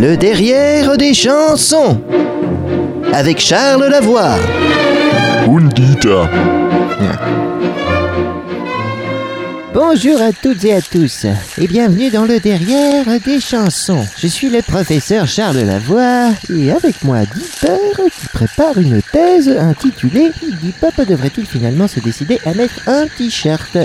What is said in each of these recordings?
Le derrière des chansons. Avec Charles Lavoie. Und Dieter. Bonjour à toutes et à tous et bienvenue dans le derrière des chansons. Je suis le professeur Charles Lavoie et avec moi Dieter qui prépare une thèse intitulée Pop devrait-il finalement se décider à mettre un t-shirt?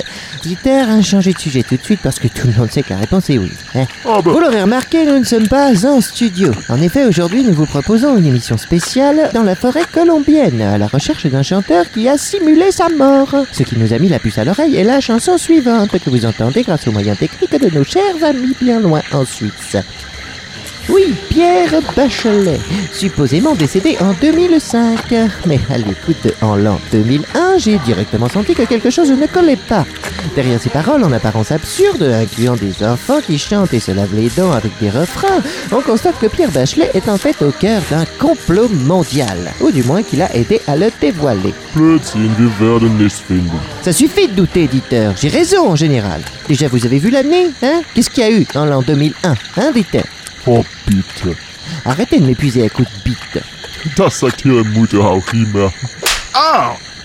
Dieter a changé de sujet tout de suite parce que tout le monde sait que la réponse est oui. hein. Ah bah, Vous l'aurez remarqué, nous ne sommes pas en studio. En effet, aujourd'hui, nous vous proposons une émission spéciale dans la forêt colombienne, à la recherche d'un chanteur qui a simulé sa mort. Ce qui nous a mis la puce à l'oreille est la chanson suivante que vous entendez grâce aux moyens techniques de nos chers amis bien loin en Suisse. Oui, Pierre Bachelet, supposément décédé en 2005. Mais à l'écoute en l'an 2001, j'ai directement senti que quelque chose ne collait pas. Derrière ces paroles en apparence absurdes, incluant des enfants qui chantent et se lavent les dents avec des refrains, on constate que Pierre Bachelet est en fait au cœur d'un complot mondial. Ou du moins qu'il a aidé à le dévoiler. Ça suffit de douter, éditeur. J'ai raison en général. Déjà, vous avez vu l'année, hein? Qu'est-ce qu'il y a eu en l'an 2001, hein, éditeur Oh bitte. Arrêtez de m'épuiser à coups de bite. Das sagt ihre Mutter auch immer.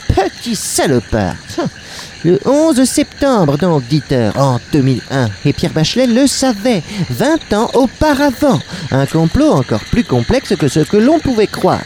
Petit salopard. Le 11 septembre, donc, Dieter, en 2001, et Pierre Bachelet le savait, 20 ans auparavant. Un complot encore plus complexe que ce que l'on pouvait croire.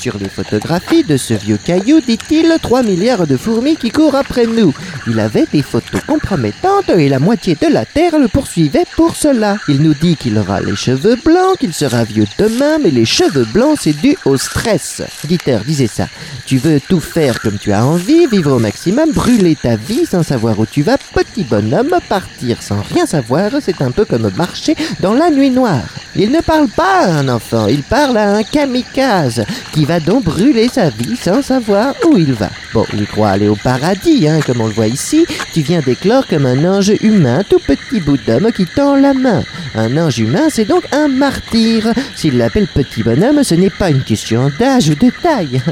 Sur les photographies de ce vieux caillou, dit-il, 3 milliards de fourmis qui courent après nous. Il avait des photos compromettantes et la moitié de la Terre le poursuivait pour cela. Il nous dit qu'il aura les cheveux blancs, qu'il sera vieux demain, mais les cheveux blancs, c'est dû au stress. Dieter disait ça. Tu veux tout faire comme tu as envie, vivre au maximum, brûler ta vie sans savoir où tu vas, petit bonhomme, partir sans rien savoir, c'est un peu comme marcher dans la nuit noire. Il ne parle pas à un enfant, il parle à un kamikaze qui va donc brûler sa vie sans savoir où il va. Bon, il croit aller au paradis, hein, comme on le voit ici. Tu viens d'éclore comme un ange humain, tout petit bout d'homme qui tend la main. Un ange humain, c'est donc un martyr. S'il l'appelle petit bonhomme, ce n'est pas une question d'âge ou de taille.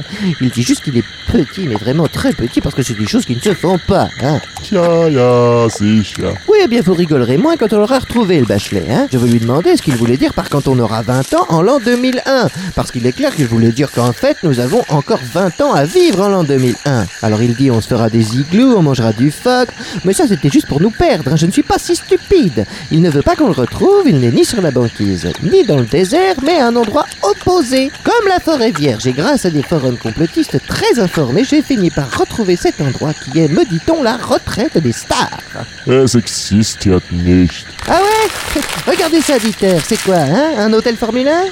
Il dit juste qu'il est petit, mais vraiment très petit, parce que c'est des choses qui ne se font pas, hein. Ja, sicher. Oui, eh bien, vous rigolerez moins quand on aura retrouvé le Bachelet, hein. Je vais lui demander ce qu'il voulait dire par quand on aura 20 ans en l'an 2001. Parce qu'il est clair qu'il voulait dire qu'en fait, nous avons encore 20 ans à vivre en l'an 2001. Alors il dit on se fera des igloos, on mangera du phoque. Mais ça, c'était juste pour nous perdre. hein. Je ne suis pas si stupide. Il ne veut pas qu'on le retrouve, il n'est ni sur la banquise, ni dans le désert, mais à un endroit opposé, comme la forêt vierge. Et grâce à des forums complotistes très informés, j'ai fini par retrouver cet endroit qui est, me dit-on, la retraite des stars. Es existiert nicht. Ah ouais? Regardez ça, Dieter. C'est quoi, hein? Un hôtel Formule 1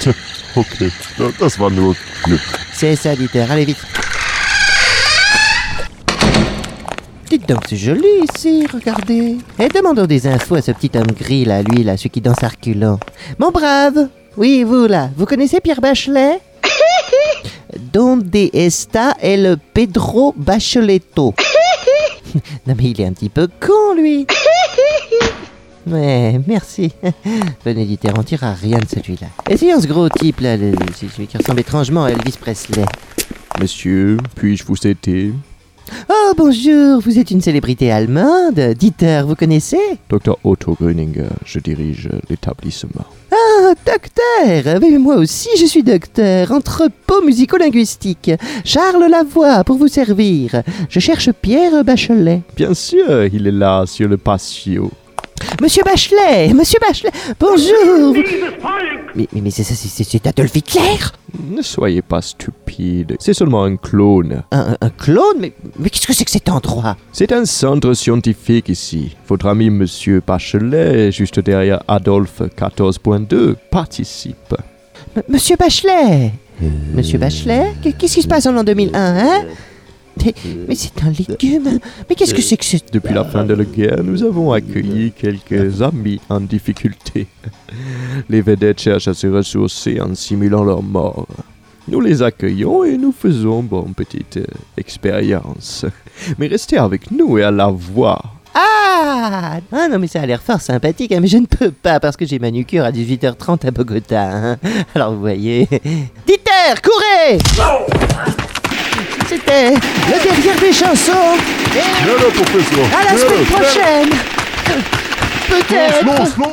Tja, okay. Da- Das war nur Glück. C'est ça, Dieter. Allez, vite. Dites donc, c'est joli ici, regardez. Et demandons des infos à ce petit homme gris, là, lui, là, celui qui danse à reculons. Mon brave Oui, vous, là, vous connaissez Pierre Bachelet? Donde está el Pedro Bacheletto Non mais il est un petit peu con, lui Ouais, merci. Venez, Dieter, on tirera rien de celui-là. Essayons ce gros type, là, le- celui qui ressemble étrangement à Elvis Presley? Monsieur, puis-je vous aider? Oh, bonjour, vous êtes une célébrité allemande. Dieter, vous connaissez? Dr. Otto Gröninger, je dirige l'établissement. Ah, docteur Mais moi aussi, je suis docteur. Entrepôt musico-linguistique. Charles Lavoie, pour vous servir. Je cherche Pierre Bachelet. Bien sûr, il est là sur le patio. Monsieur Bachelet Monsieur Bachelet Bonjour. Mais, mais, mais c'est Adolf Hitler? Ne soyez pas stupide, c'est seulement un clone. un, clone? Mais, mais qu'est-ce que c'est que cet endroit? C'est un centre scientifique ici. Votre ami Monsieur Bachelet, juste derrière Adolphe 14.2, participe. M- Monsieur Bachelet. Monsieur Bachelet Qu- Qu'est-ce qui se passe en l'an 2001, hein? Mais, mais c'est un légume Mais qu'est-ce que c'est que ce... Depuis la fin de la guerre, nous avons accueilli quelques amis en difficulté. Les vedettes cherchent à se ressourcer en simulant leur mort. Nous les accueillons et nous faisons, bon, petite euh, expérience. Mais restez avec nous et à la voir. Ah Ah non mais ça a l'air fort sympathique, hein, mais je ne peux pas parce que j'ai manucure à 18h30 à Bogota. hein. Alors vous voyez... Dieter, courez C'était le derrière des chansons. Et à la semaine prochaine. Peut-être!